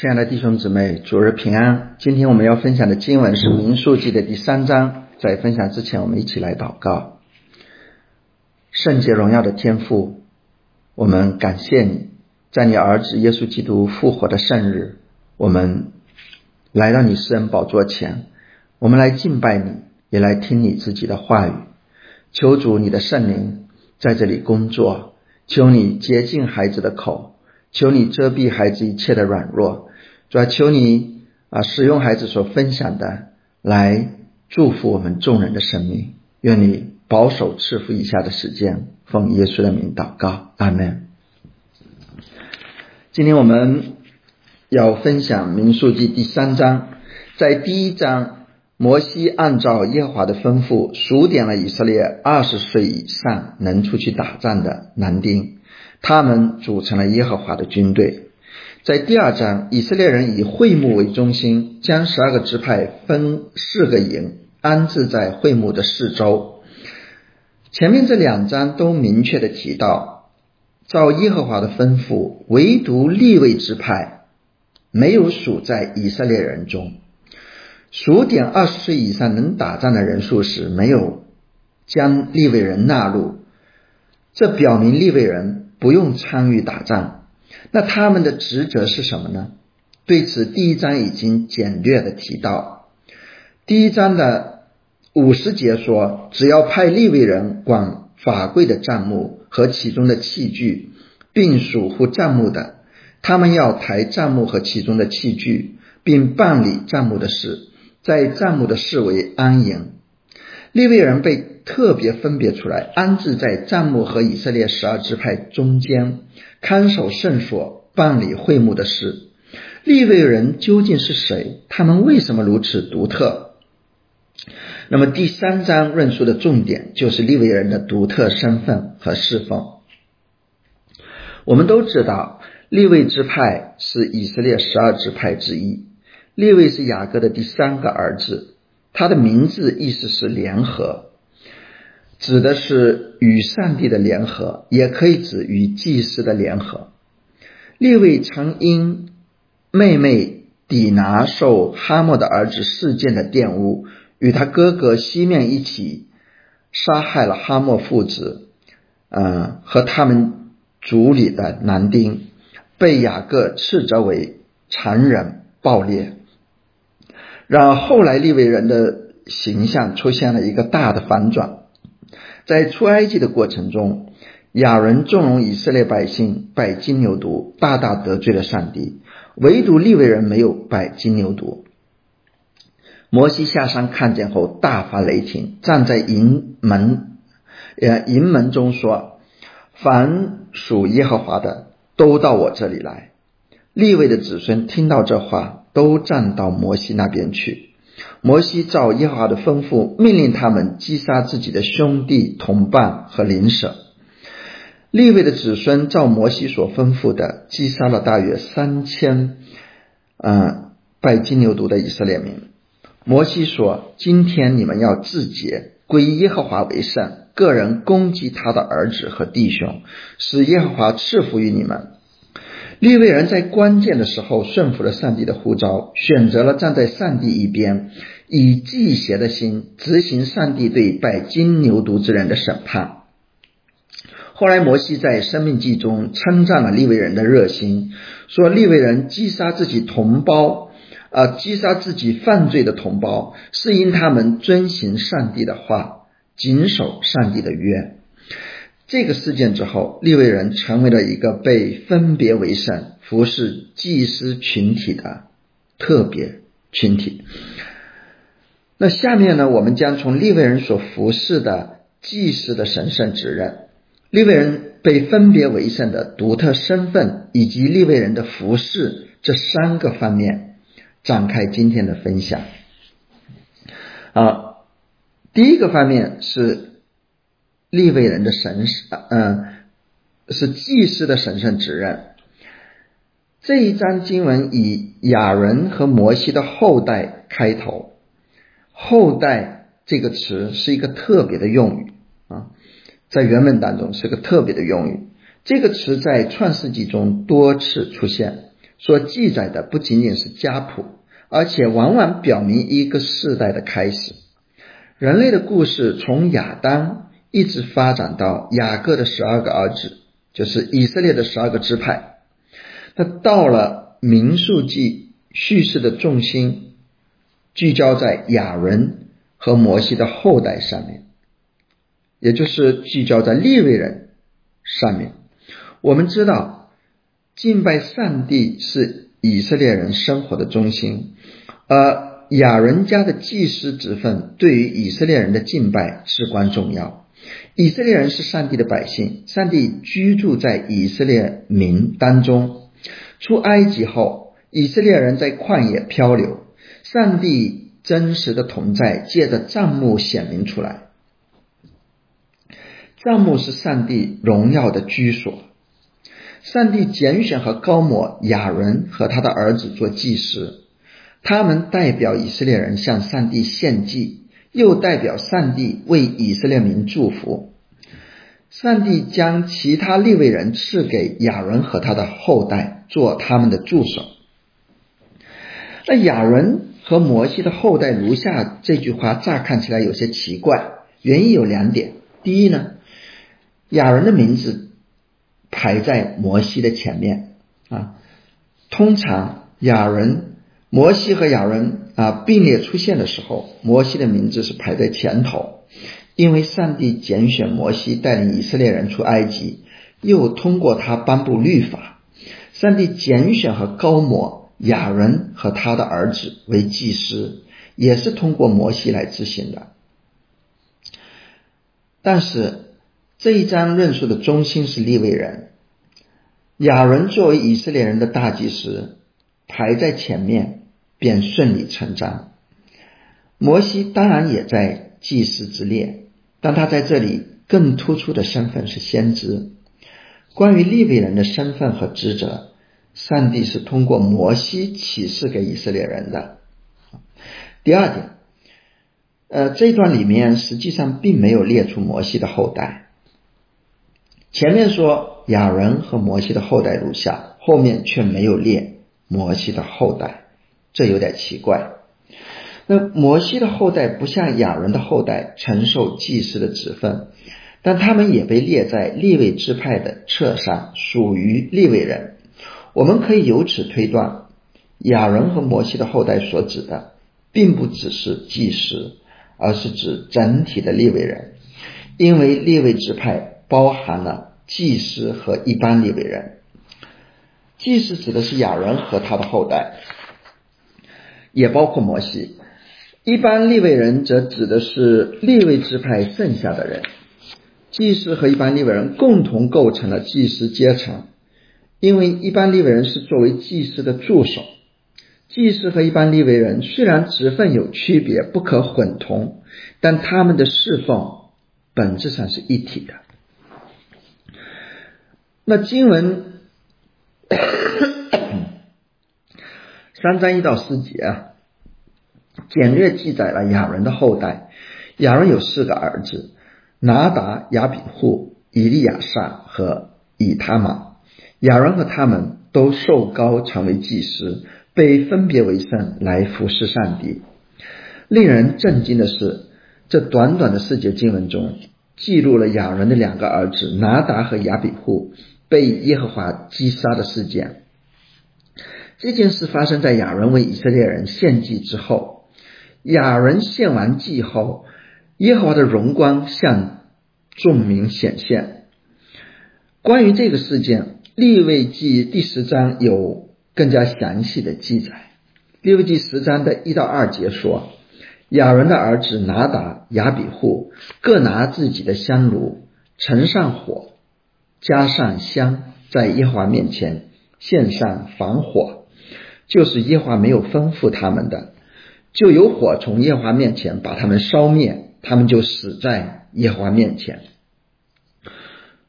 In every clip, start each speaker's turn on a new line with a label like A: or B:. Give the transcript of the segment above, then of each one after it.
A: 亲爱的弟兄姊妹，主日平安。今天我们要分享的经文是《民数记》的第三章。在分享之前，我们一起来祷告。圣洁荣耀的天父，我们感谢你，在你儿子耶稣基督复活的圣日，我们来到你私人宝座前，我们来敬拜你，也来听你自己的话语。求主你的圣灵在这里工作，求你洁净孩子的口。求你遮蔽孩子一切的软弱，主要求你啊使用孩子所分享的来祝福我们众人的生命。愿你保守赐福以下的时间，奉耶稣的名祷告，阿门。今天我们要分享民数记第三章，在第一章，摩西按照耶和华的吩咐数点了以色列二十岁以上能出去打仗的男丁。他们组成了耶和华的军队。在第二章，以色列人以会幕为中心，将十二个支派分四个营，安置在会幕的四周。前面这两章都明确的提到，照耶和华的吩咐，唯独立位支派没有属在以色列人中。数点二十岁以上能打仗的人数时，没有将立位人纳入，这表明立位人。不用参与打仗，那他们的职责是什么呢？对此，第一章已经简略的提到。第一章的五十节说，只要派立位人管法柜的账目和其中的器具，并守护账目的，他们要抬账目和其中的器具，并办理账目的事，在账目的视为安营。利未人被特别分别出来，安置在帐幕和以色列十二支派中间，看守圣所，办理会幕的事。利未人究竟是谁？他们为什么如此独特？那么第三章论述的重点就是利未人的独特身份和侍奉。我们都知道，利未支派是以色列十二支派之一，利未是雅各的第三个儿子。他的名字意思是联合，指的是与上帝的联合，也可以指与祭司的联合。列位曾因妹妹底拿受哈莫的儿子事件的玷污，与他哥哥西面一起杀害了哈莫父子，嗯，和他们族里的男丁，被雅各斥责为残忍暴烈。让后来利未人的形象出现了一个大的反转，在出埃及的过程中，亚人纵容以色列百姓拜金牛犊，大大得罪了上帝。唯独利未人没有拜金牛犊。摩西下山看见后大发雷霆，站在营门，呃，营门中说：“凡属耶和华的，都到我这里来。”利未的子孙听到这话。都站到摩西那边去。摩西照耶和华的吩咐，命令他们击杀自己的兄弟、同伴和邻舍。立位的子孙照摩西所吩咐的，击杀了大约三千，嗯，拜金牛犊的以色列民。摩西说：“今天你们要自洁，归耶和华为圣。个人攻击他的儿子和弟兄，使耶和华赐福于你们。”利未人在关键的时候顺服了上帝的呼召，选择了站在上帝一边，以祭邪的心执行上帝对拜金牛犊之人的审判。后来摩西在生命记中称赞了利未人的热心，说利未人击杀自己同胞，啊，击杀自己犯罪的同胞，是因他们遵行上帝的话，谨守上帝的约。这个事件之后，利未人成为了一个被分别为圣、服侍祭司群体的特别群体。那下面呢，我们将从利未人所服侍的祭司的神圣职任、利未人被分别为圣的独特身份，以及利未人的服侍这三个方面展开今天的分享。啊，第一个方面是。立位人的神圣嗯，是祭司的神圣职任。这一章经文以亚伦和摩西的后代开头，后代这个词是一个特别的用语啊，在原文当中是个特别的用语。这个词在创世纪中多次出现，所记载的不仅仅是家谱，而且往往表明一个世代的开始。人类的故事从亚当一直发展到雅各的十二个儿子，就是以色列的十二个支派。那到了民数记，叙事的重心聚焦在亚伦和摩西的后代上面，也就是聚焦在利未人上面。我们知道，敬拜上帝是以色列人生活的中心，而亚伦家的祭司职分对于以色列人的敬拜至关重要。以色列人是上帝的百姓，上帝居住在以色列民当中。出埃及后，以色列人在旷野漂流，上帝真实的同在借着帐幕显明出来。帐幕是上帝荣耀的居所。上帝拣选和高抹亚伦和他的儿子做祭司，他们代表以色列人向上帝献祭，又代表上帝为以色列民祝福。上帝将其他立位人赐给亚伦和他的后代做他们的助手。那亚伦和摩西的后代如下这句话乍看起来有些奇怪，原因有两点：第一呢，亚伦的名字。排在摩西的前面啊，通常亚伦、摩西和亚伦啊并列出现的时候，摩西的名字是排在前头，因为上帝拣选摩西带领以色列人出埃及，又通过他颁布律法。上帝拣选和高摩亚伦和他的儿子为祭司，也是通过摩西来执行的。但是。这一章论述的中心是利未人，亚伦作为以色列人的大祭司排在前面，便顺理成章。摩西当然也在祭司之列，但他在这里更突出的身份是先知。关于利未人的身份和职责，上帝是通过摩西启示给以色列人的。第二点，呃，这段里面实际上并没有列出摩西的后代。前面说亚人和摩西的后代如下，后面却没有列摩西的后代，这有点奇怪。那摩西的后代不像亚伦的后代承受祭司的职分，但他们也被列在立位支派的册上，属于立位人。我们可以由此推断，亚伦和摩西的后代所指的，并不只是祭司，而是指整体的立位人，因为立位支派。包含了祭司和一般立位人。祭司指的是亚伦和他的后代，也包括摩西。一般立位人则指的是立位支派剩下的人。祭司和一般立位人共同构成了祭司阶层，因为一般立位人是作为祭司的助手。祭司和一般立位人虽然职分有区别，不可混同，但他们的侍奉本质上是一体的。那经文三章一到四节啊，简略记载了亚伦的后代。亚伦有四个儿子：拿达、亚比户、以利亚撒和以他玛。亚伦和他们都受高成为祭司，被分别为圣来服侍上帝。令人震惊的是，这短短的四节经文中，记录了亚伦的两个儿子拿达和亚比户。被耶和华击杀的事件，这件事发生在亚伦为以色列人献祭之后。亚伦献完祭后，耶和华的荣光向众民显现。关于这个事件，立位记第十章有更加详细的记载。立位记十章的一到二节说，亚伦的儿子拿达、亚比户各拿自己的香炉，盛上火。加上香，在耶和华面前献上防火，就是耶和华没有吩咐他们的，就有火从耶和华面前把他们烧灭，他们就死在耶和华面前。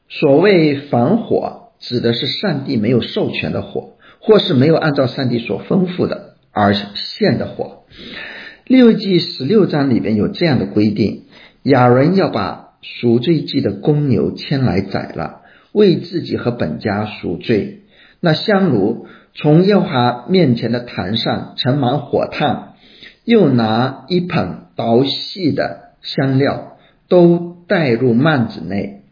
A: 所谓防火，指的是上帝没有授权的火，或是没有按照上帝所吩咐的而献的火。六记十六章里边有这样的规定：亚伦要把赎罪祭的公牛牵来宰了。为自己和本家赎罪，那香炉从耶和华面前的坛上盛满火炭，又拿一捧捣细的香料，都带入幔子内，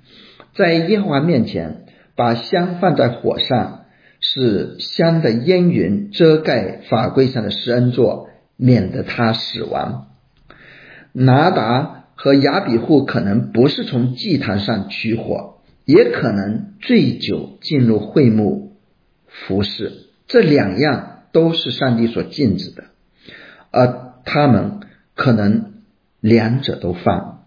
A: 在耶和华面前把香放在火上，使香的烟云遮盖法柜上的施恩座，免得他死亡。拿达和亚比户可能不是从祭坛上取火，也可能醉酒进入会幕服侍。这两样都是上帝所禁止的，而他们可能两者都犯。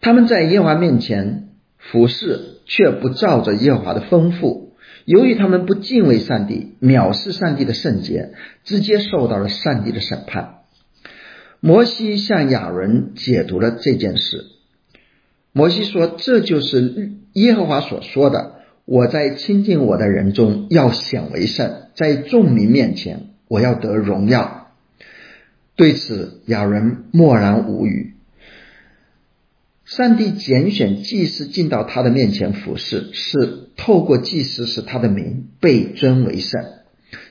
A: 他们在耶和华面前服侍，却不照着耶和华的吩咐。由于他们不敬畏上帝，藐视上帝的圣洁，直接受到了上帝的审判。摩西向亚伦解读了这件事。摩西说：“这就是耶和华所说的。”我在亲近我的人中要显为圣，在众民面前我要得荣耀。对此，亚伦默然无语。上帝拣选祭司进到他的面前服侍，是透过祭司使他的名被尊为圣，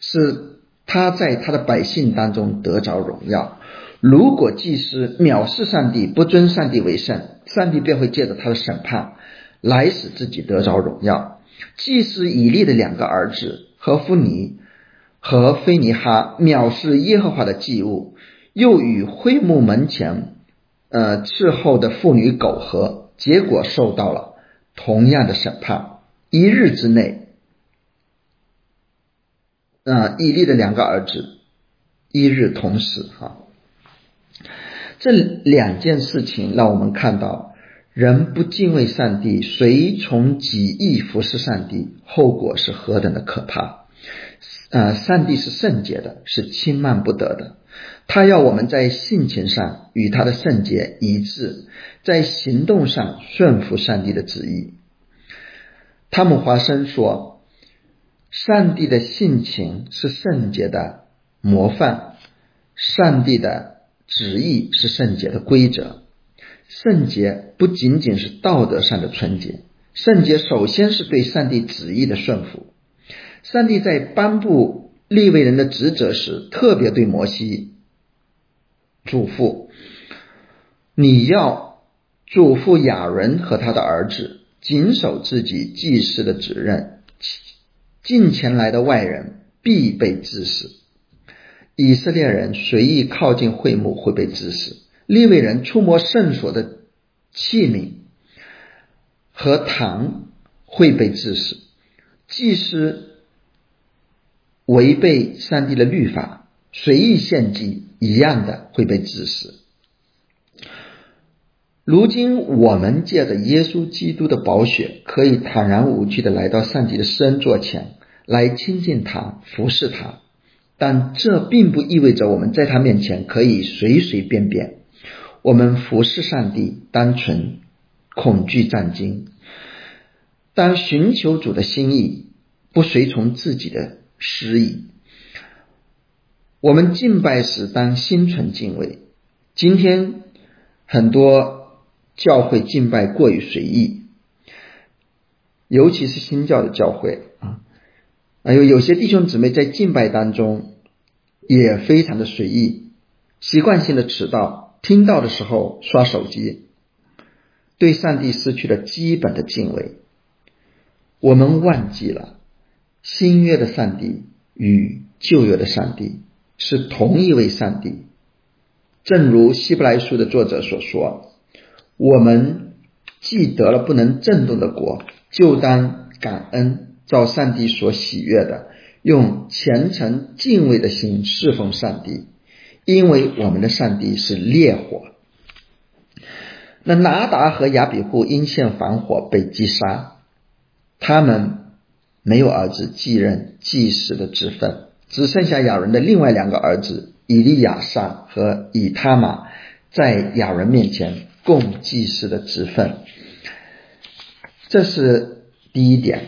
A: 是他在他的百姓当中得着荣耀。如果祭司藐视上帝，不尊上帝为圣，上帝便会借着他的审判来使自己得着荣耀。祭司以利的两个儿子和夫尼和菲尼哈藐视耶和华的祭物，又与会幕门前呃伺候的妇女苟合，结果受到了同样的审判。一日之内，啊，以利的两个儿子一日同死。哈，这两件事情让我们看到。人不敬畏上帝，随从己意服侍上帝，后果是何等的可怕！呃，上帝是圣洁的，是轻慢不得的。他要我们在性情上与他的圣洁一致，在行动上顺服上帝的旨意。汤姆华生说：“上帝的性情是圣洁的模范，上帝的旨意是圣洁的规则。”圣洁不仅仅是道德上的纯洁，圣洁首先是对上帝旨意的顺服。上帝在颁布立位人的职责时，特别对摩西嘱咐：“你要嘱咐亚伦和他的儿子，谨守自己祭司的责任。近前来的外人必被致死。以色列人随意靠近会幕会被致死。”利未人触摸圣所的器皿和糖会被致死，祭司违背上帝的律法，随意献祭一样的会被致死。如今我们借着耶稣基督的宝血，可以坦然无惧的来到上帝的施恩座前来亲近他、服侍他，但这并不意味着我们在他面前可以随随便便。我们服侍上帝，单纯恐惧战惊。当寻求主的心意，不随从自己的私意。我们敬拜时，当心存敬畏。今天很多教会敬拜过于随意，尤其是新教的教会啊，还有有些弟兄姊妹在敬拜当中也非常的随意，习惯性的迟到。听到的时候刷手机，对上帝失去了基本的敬畏。我们忘记了新约的上帝与旧约的上帝是同一位上帝。正如希伯来书的作者所说：“我们既得了不能震动的国，就当感恩，照上帝所喜悦的，用虔诚敬畏的心侍奉上帝。”因为我们的上帝是烈火，那拿达和亚比户因陷防火被击杀，他们没有儿子继任祭司的职分，只剩下亚伦的另外两个儿子以利亚撒和以他玛在亚伦面前共祭司的职分。这是第一点，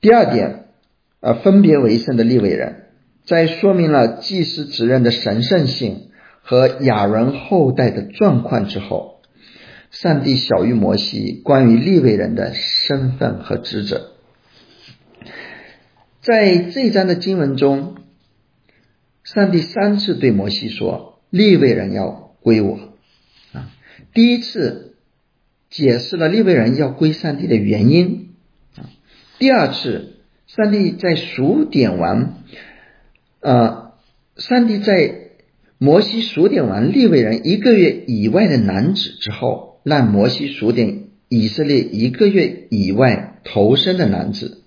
A: 第二点，呃，分别为圣的立位人。在说明了祭司职任的神圣性和亚伦后代的状况之后，上帝小于摩西关于立位人的身份和职责。在这章的经文中，上帝三次对摩西说：“利未人要归我。”啊，第一次解释了利未人要归上帝的原因。啊，第二次，上帝在数点完，呃，上帝在摩西数点完利未人一个月以外的男子之后，让摩西数点以色列一个月以外投生的男子。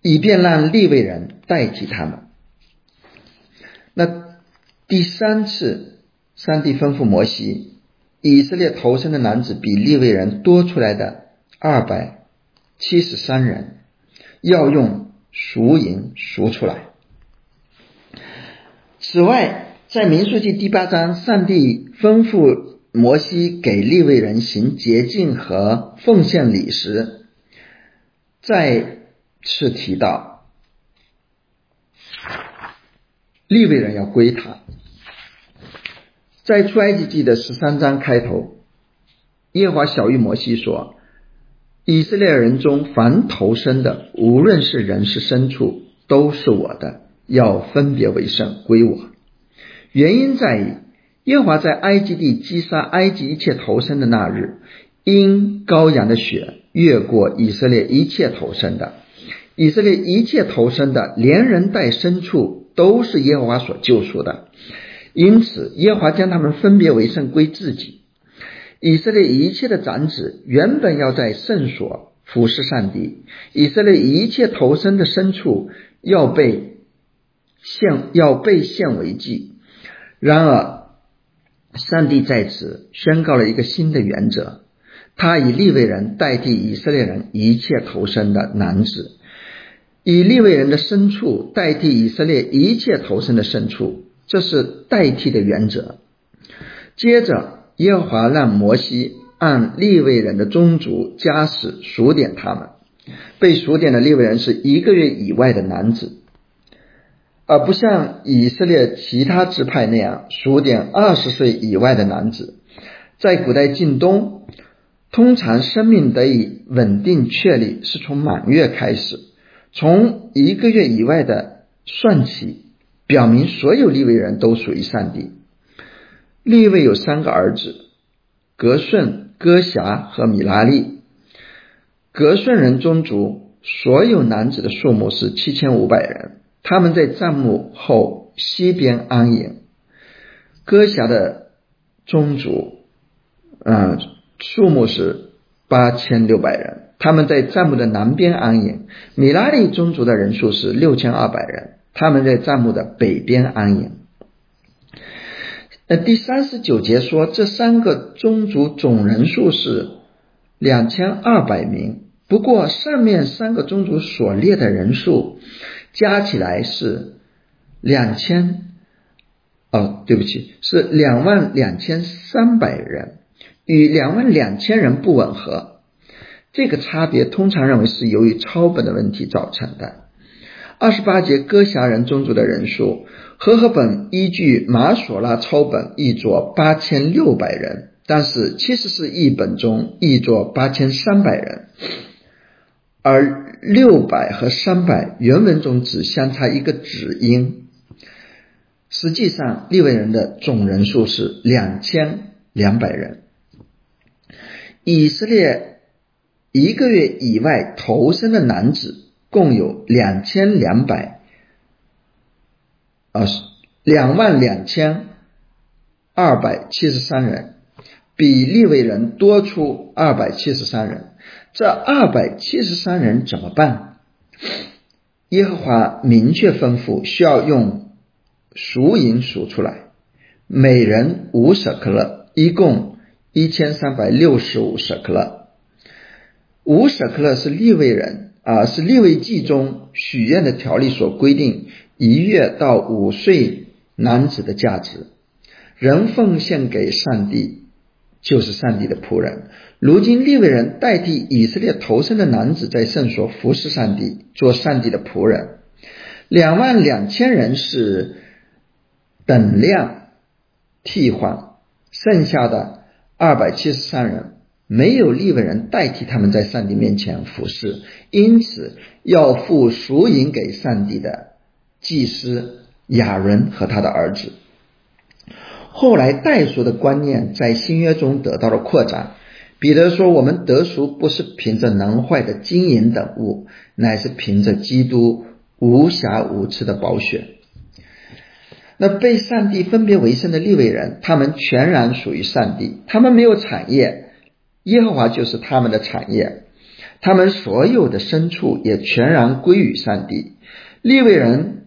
A: 以便让利未人代替他们。那第三次，上帝吩咐摩西，以色列投生的男子比利未人多出来的二百七十三人，要用赎银赎出来。此外，在民数记第八章，上帝吩咐摩西给利未人行洁净和奉献礼时，在。是提到利未人要归他，在出埃及记的十三章开头，耶华小谕摩西说：“以色列人中凡投生的，无论是人是牲畜，都是我的，要分别为圣，归我。原因在于，耶和华在埃及地击杀埃及一切投生的那日，因羔羊的血越过以色列一切投生的。”以色列一切投生的，连人带牲畜，都是耶和华所救赎的。因此，耶和华将他们分别为圣归自己。以色列一切的长子原本要在圣所服侍上帝。以色列一切投生的牲畜要被献，要被献为祭。然而，上帝在此宣告了一个新的原则：他以利未人代替以色列人一切投生的男子。以利未人的牲畜代替以色列一切投生的牲畜，这是代替的原则。接着，耶和华让摩西按利未人的宗族家史数点他们。被数点的利未人是一个月以外的男子，而不像以色列其他支派那样数点二十岁以外的男子。在古代近东，通常生命得以稳定确立是从满月开始。从一个月以外的算起，表明所有利未人都属于上帝。利未有三个儿子：格顺、戈侠和米拉利。格顺人宗族所有男子的数目是七千五百人，他们在帐幕后西边安营。哥辖的宗族，嗯，数目是八千六百人。他们在帐幕的南边安营。米拉利宗族的人数是六千二百人，他们在帐幕的北边安营。那第三十九节说，这三个宗族总人数是两千二百名。不过上面三个宗族所列的人数加起来是两千，哦，对不起，是两万两千三百人，与两万两千人不吻合。这个差别通常认为是由于抄本的问题造成的。二十八节哥侠人宗族的人数，和合本依据马索拉抄本译作八千六百人，但是七十四译本中译作八千三百人，而六百和三百原文中只相差一个子音。实际上，利未人的总人数是两千两百人。以色列。一个月以外投生的男子共有两千两百，啊，两万两千二百七十三人，比利未人多出二百七十三人。这二百七十三人怎么办？耶和华明确吩咐，需要用赎银赎出来，每人五舍克勒，一共一千三百六十五舍克勒。五舍克勒是立位人啊，是立位记中许愿的条例所规定一月到五岁男子的价值。人奉献给上帝就是上帝的仆人。如今立位人代替以色列投生的男子在圣所服侍上帝，做上帝的仆人。两万两千人是等量替换，剩下的二百七十三人没有利未人代替他们在上帝面前服侍，因此要付赎银给上帝的祭司亚伦和他的儿子。后来代赎的观念在新约中得到了扩展。彼得说：“我们得赎不是凭着能坏的金银等物，乃是凭着基督无瑕无疵的宝血。”那被上帝分别为圣的利未人，他们全然属于上帝，他们没有产业，耶和华就是他们的产业，他们所有的牲畜也全然归于上帝。利未人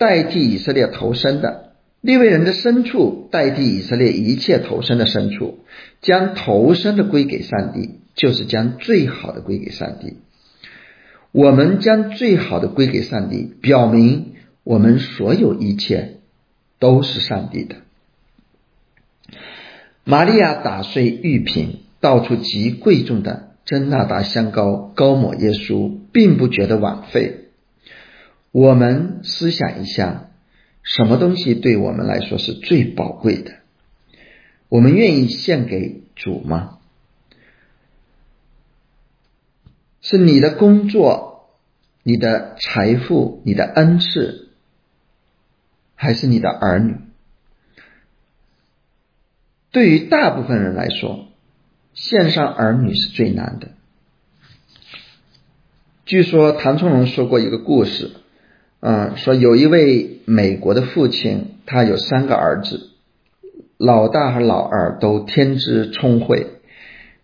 A: 代替以色列投生的。利未人的牲畜代替以色列一切投生的牲畜，将投生的归给上帝，就是将最好的归给上帝。我们将最好的归给上帝，表明我们所有一切都是上帝的。玛利亚打碎玉瓶，倒出极贵重的真纳达香膏，膏抹耶稣，并不觉得枉费。我们思想一下。什么东西对我们来说是最宝贵的？我们愿意献给主吗？是你的工作、你的财富、你的恩赐，还是你的儿女？对于大部分人来说，献上儿女是最难的。据说唐崇荣说过一个故事。嗯，说有一位美国的父亲，他有三个儿子，老大和老二都天资聪慧，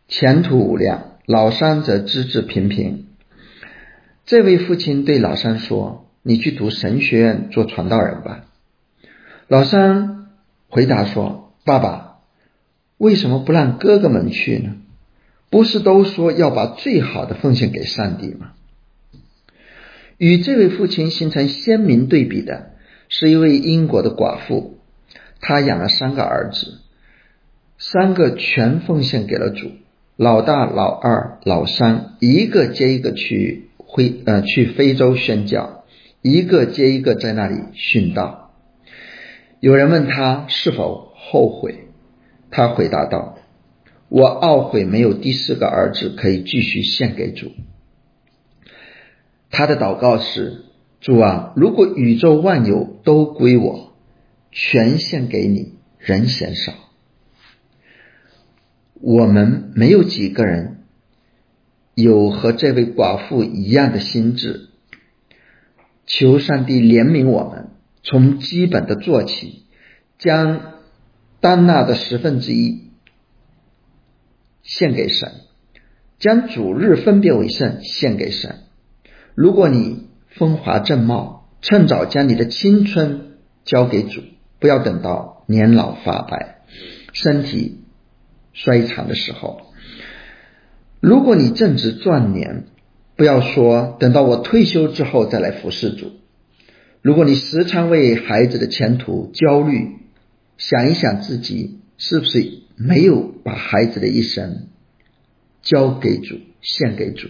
A: 前途无量，老三则资质平平。这位父亲对老三说：“你去读神学院做传道人吧。”老三回答说：“爸爸，为什么不让哥哥们去呢？不是都说要把最好的奉献给上帝吗？”与这位父亲形成鲜明对比的是一位英国的寡妇，她养了三个儿子，三个全奉献给了主，老大、老二、老三一个接一个去非呃去非洲宣教，一个接一个在那里殉道。有人问他是否后悔，他回答道：“我懊悔没有第四个儿子可以继续献给主。”他的祷告是：主啊，如果宇宙万有都归我，全献给你，人嫌少。我们没有几个人有和这位寡妇一样的心智。求上帝怜悯我们，从基本的做起，将丹纳的十分之一献给神，将主日分别为圣献给神。如果你风华正茂，趁早将你的青春交给主，不要等到年老发白、身体衰残的时候。如果你正值壮年，不要说等到我退休之后再来服侍主。如果你时常为孩子的前途焦虑，想一想自己是不是没有把孩子的一生交给主、献给主。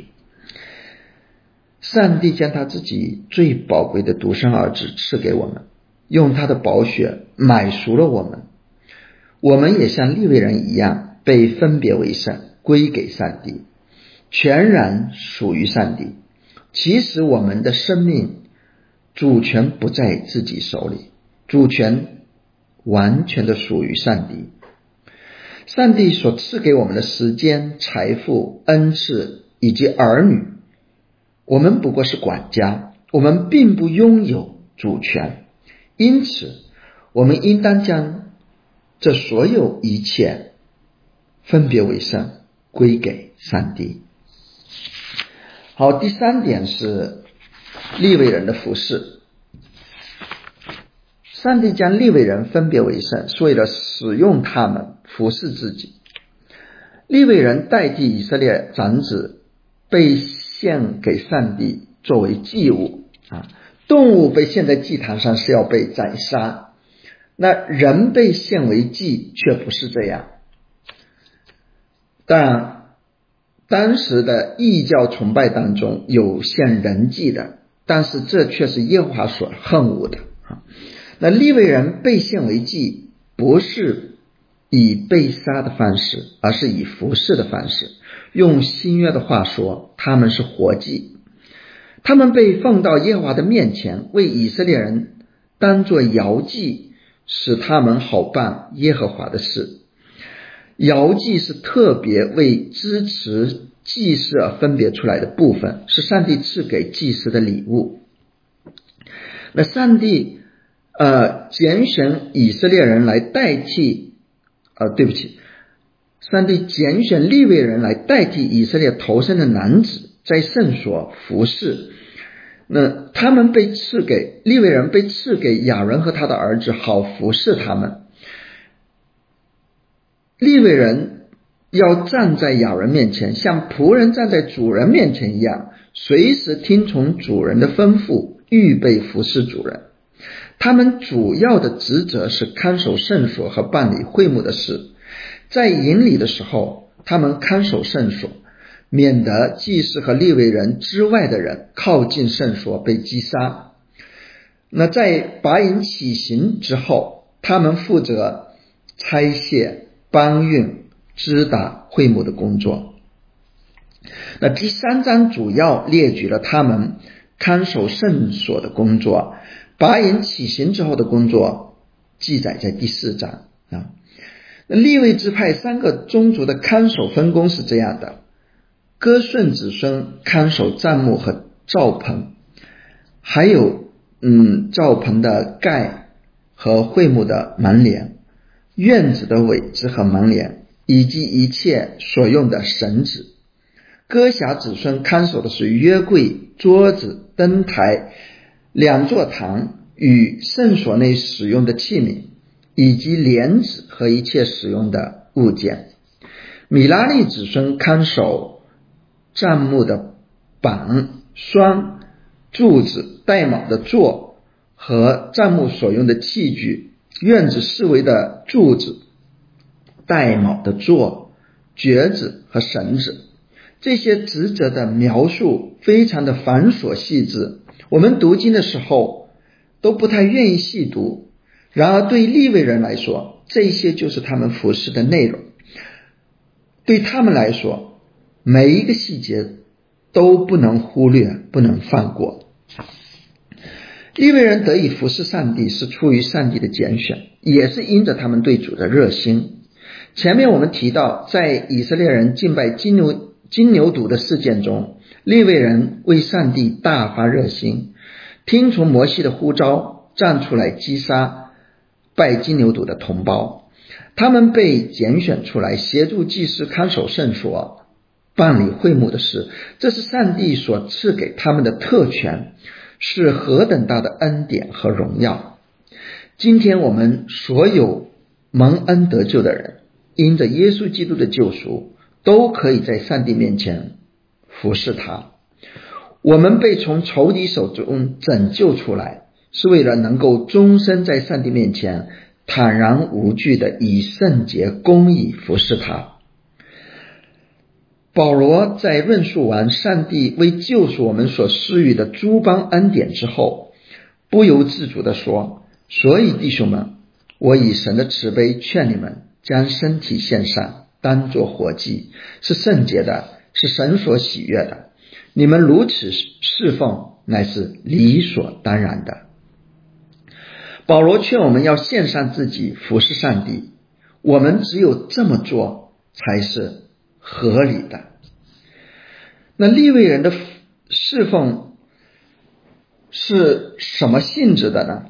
A: 上帝将他自己最宝贵的独生儿子赐给我们，用他的宝血买赎了我们。我们也像利未人一样，被分别为圣，归给上帝，全然属于上帝。其实我们的生命主权不在自己手里，主权完全的属于上帝。上帝所赐给我们的时间、财富、恩赐以及儿女。我们不过是管家，我们并不拥有主权，因此，我们应当将这所有一切分别为圣，归给上帝。好，第三点是立位人的服饰。上帝将立位人分别为圣，是为了使用他们服侍自己。立位人代替以色列长子被。献给上帝作为祭物啊，动物被献在祭坛上是要被宰杀，那人被献为祭却不是这样。但当时的异教崇拜当中有献人祭的，但是这却是耶和华所恨恶的啊。那利未人被献为祭，不是以被杀的方式，而是以服侍的方式。用新约的话说，他们是活祭。他们被放到耶和华的面前，为以色列人当做摇祭，使他们好办耶和华的事。摇祭是特别为支持祭司而分别出来的部分，是上帝赐给祭司的礼物。那上帝呃拣选以色列人来代替，呃对不起，上帝拣选利未人来代替以色列头生的男子在圣所服侍。那他们被赐给利未人被赐给亚伦和他的儿子，好服侍他们。利未人要站在亚伦面前，像仆人站在主人面前一样，随时听从主人的吩咐，预备服侍主人。他们主要的职责是看守圣所和办理会幕的事。在营里的时候，他们看守圣所，免得祭司和利未人之外的人靠近圣所被击杀。那在拔营起行之后，他们负责拆卸。搬运、支打会幕的工作。那第三章主要列举了他们看守圣所的工作，拔营起行之后的工作记载在第四章啊。那立位支派三个宗族的看守分工是这样的：哥顺子孙看守帐幕和罩棚，还有嗯罩棚的盖和会幕的门帘。院子的尾子和门帘，以及一切所用的绳子。歌侠子孙看守的是约柜、桌子、灯台、两座堂与圣所内使用的器皿，以及帘子和一切使用的物件。米拉利子孙看守帐幕的板、栓、柱子、带卯的座和帐幕所用的器具。院子四围的柱子、带卯的座、橛子和绳子，这些职责的描述非常的繁琐细致。我们读经的时候都不太愿意细读，然而对立位人来说，这些就是他们服饰的内容。对他们来说，每一个细节都不能忽略，不能放过。利未人得以服侍上帝，是出于上帝的拣选，也是因着他们对主的热心。前面我们提到，在以色列人敬拜金牛金牛犊的事件中，利未人为上帝大发热心，听从摩西的呼召，站出来击杀拜金牛犊的同胞。他们被拣选出来协助祭司看守圣所、办理会幕的事，这是上帝所赐给他们的特权。是何等大的恩典和荣耀！今天我们所有蒙恩得救的人，因着耶稣基督的救赎，都可以在上帝面前服侍他。我们被从仇敌手中拯救出来，是为了能够终身在上帝面前坦然无惧的以圣洁公义服侍他。保罗在论述完上帝为救赎我们所施予的诸般恩典之后，不由自主的说：“所以弟兄们，我以神的慈悲劝你们，将身体献上，当作活祭，是圣洁的，是神所喜悦的。你们如此侍奉，乃是理所当然的。”保罗劝我们要献上自己服侍上帝，我们只有这么做才是。合理的。那立位人的侍奉是什么性质的呢？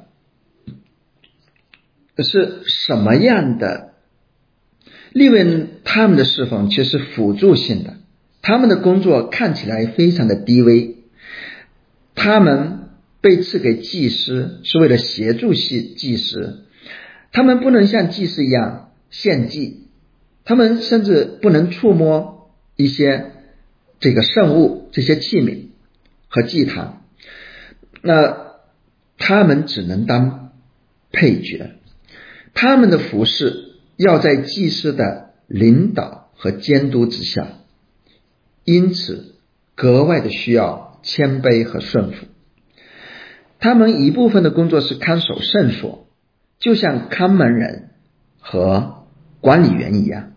A: 是什么样的？立位人他们的侍奉其实辅助性的，他们的工作看起来非常的低微。他们被赐给祭司，是为了协助祭祭司。他们不能像祭司一样献祭。他们甚至不能触摸一些这个圣物、这些器皿和祭坛，那他们只能当配角。他们的服饰要在祭司的领导和监督之下，因此格外的需要谦卑和顺服。他们一部分的工作是看守圣所，就像看门人和。管理员一样。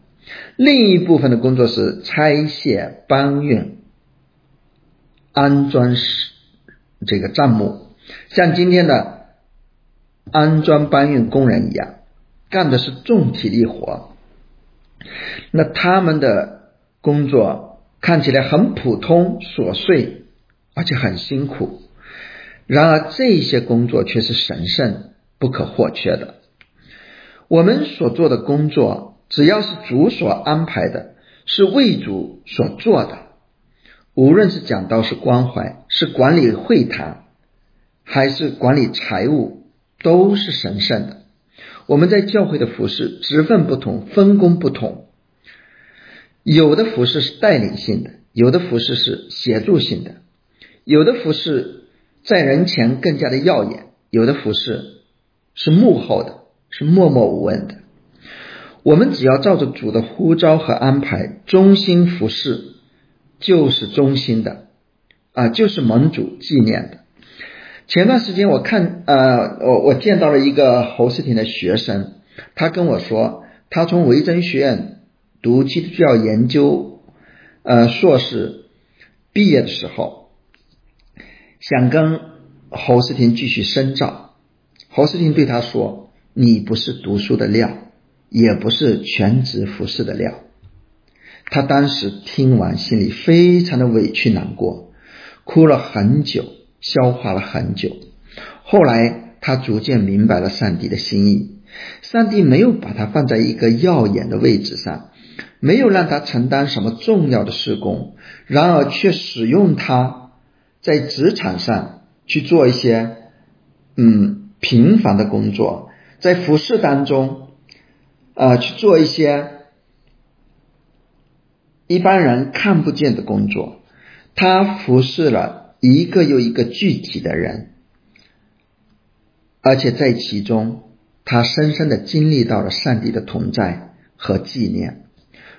A: 另一部分的工作是拆卸、搬运、安装这个账目，像今天的安装搬运工人一样，干的是重体力活。那他们的工作看起来很普通、琐碎，而且很辛苦。然而，这些工作却是神圣、不可或缺的。我们所做的工作，只要是主所安排的，是为主所做的，无论是讲道、是关怀、是管理会谈，还是管理财务，都是神圣的。我们在教会的服饰职分不同，分工不同，有的服饰是带领性的，有的服饰是协助性的，有的服饰在人前更加的耀眼，有的服饰是幕后的。是默默无闻的。我们只要照着主的呼召和安排，忠心服侍，就是忠心的啊，就是盟主纪念的。前段时间我看呃，我我见到了一个侯世廷的学生，他跟我说，他从维珍学院读基督教研究呃硕士毕业的时候，想跟侯世廷继续深造。侯世廷对他说。你不是读书的料，也不是全职服侍的料。他当时听完，心里非常的委屈难过，哭了很久，消化了很久。后来他逐渐明白了上帝的心意，上帝没有把他放在一个耀眼的位置上，没有让他承担什么重要的事工，然而却使用他在职场上去做一些嗯平凡的工作。在服饰当中，啊，去做一些一般人看不见的工作。他服侍了一个又一个具体的人，而且在其中，他深深的经历到了上帝的同在和纪念。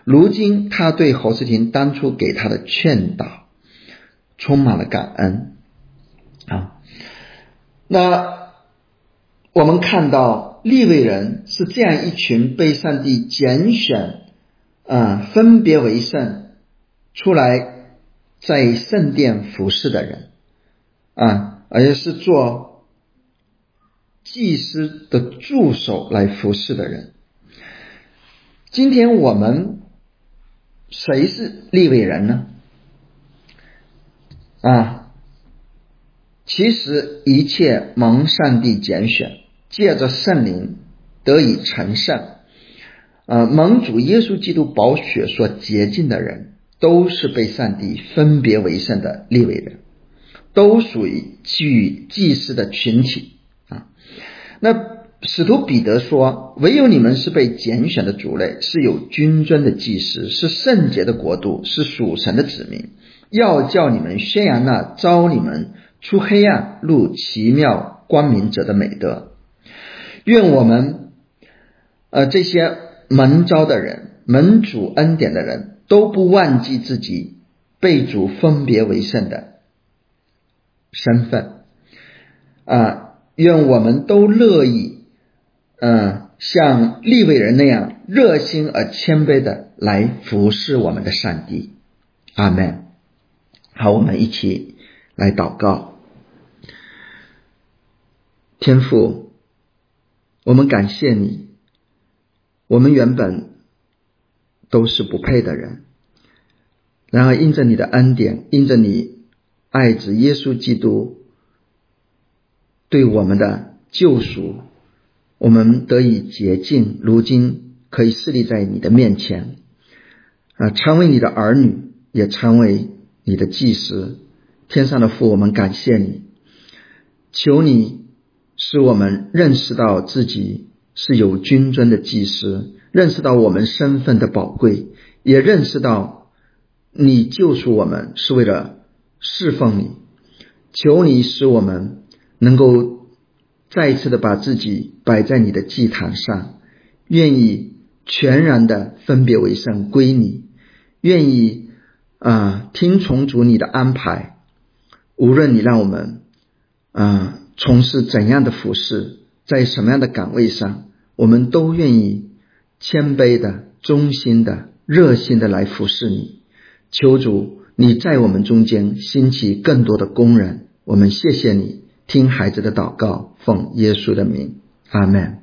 A: 如今，他对侯世廷当初给他的劝导充满了感恩啊。那我们看到。立位人是这样一群被上帝拣选，啊，分别为圣出来在圣殿服侍的人，啊，而且是做祭司的助手来服侍的人。今天我们谁是立位人呢？啊，其实一切蒙上帝拣选。借着圣灵得以成圣，呃，蒙主耶稣基督宝血所洁净的人，都是被上帝分别为圣的立位人，都属于具祭司的群体啊。那使徒彼得说：“唯有你们是被拣选的族类，是有君尊的祭司，是圣洁的国度，是属神的子民，要叫你们宣扬那招你们出黑暗入奇妙光明者的美德。”愿我们，呃，这些门招的人、门主恩典的人都不忘记自己被主分别为圣的身份啊！愿我们都乐意，嗯，像利未人那样热心而谦卑的来服侍我们的上帝。阿门。好，我们一起来祷告，天父。我们感谢你，我们原本都是不配的人，然而因着你的恩典，因着你爱子耶稣基督对我们的救赎，我们得以洁净，如今可以侍立在你的面前，啊，成为你的儿女，也成为你的祭司。天上的父，我们感谢你，求你。使我们认识到自己是有君尊的祭司，认识到我们身份的宝贵，也认识到你救赎我们是为了侍奉你。求你使我们能够再一次的把自己摆在你的祭坛上，愿意全然的分别为圣归你，愿意啊听从主你的安排，无论你让我们啊。从事怎样的服饰，在什么样的岗位上，我们都愿意谦卑的、忠心的、热心的来服侍你。求主，你在我们中间兴起更多的工人。我们谢谢你，听孩子的祷告，奉耶稣的名，阿门。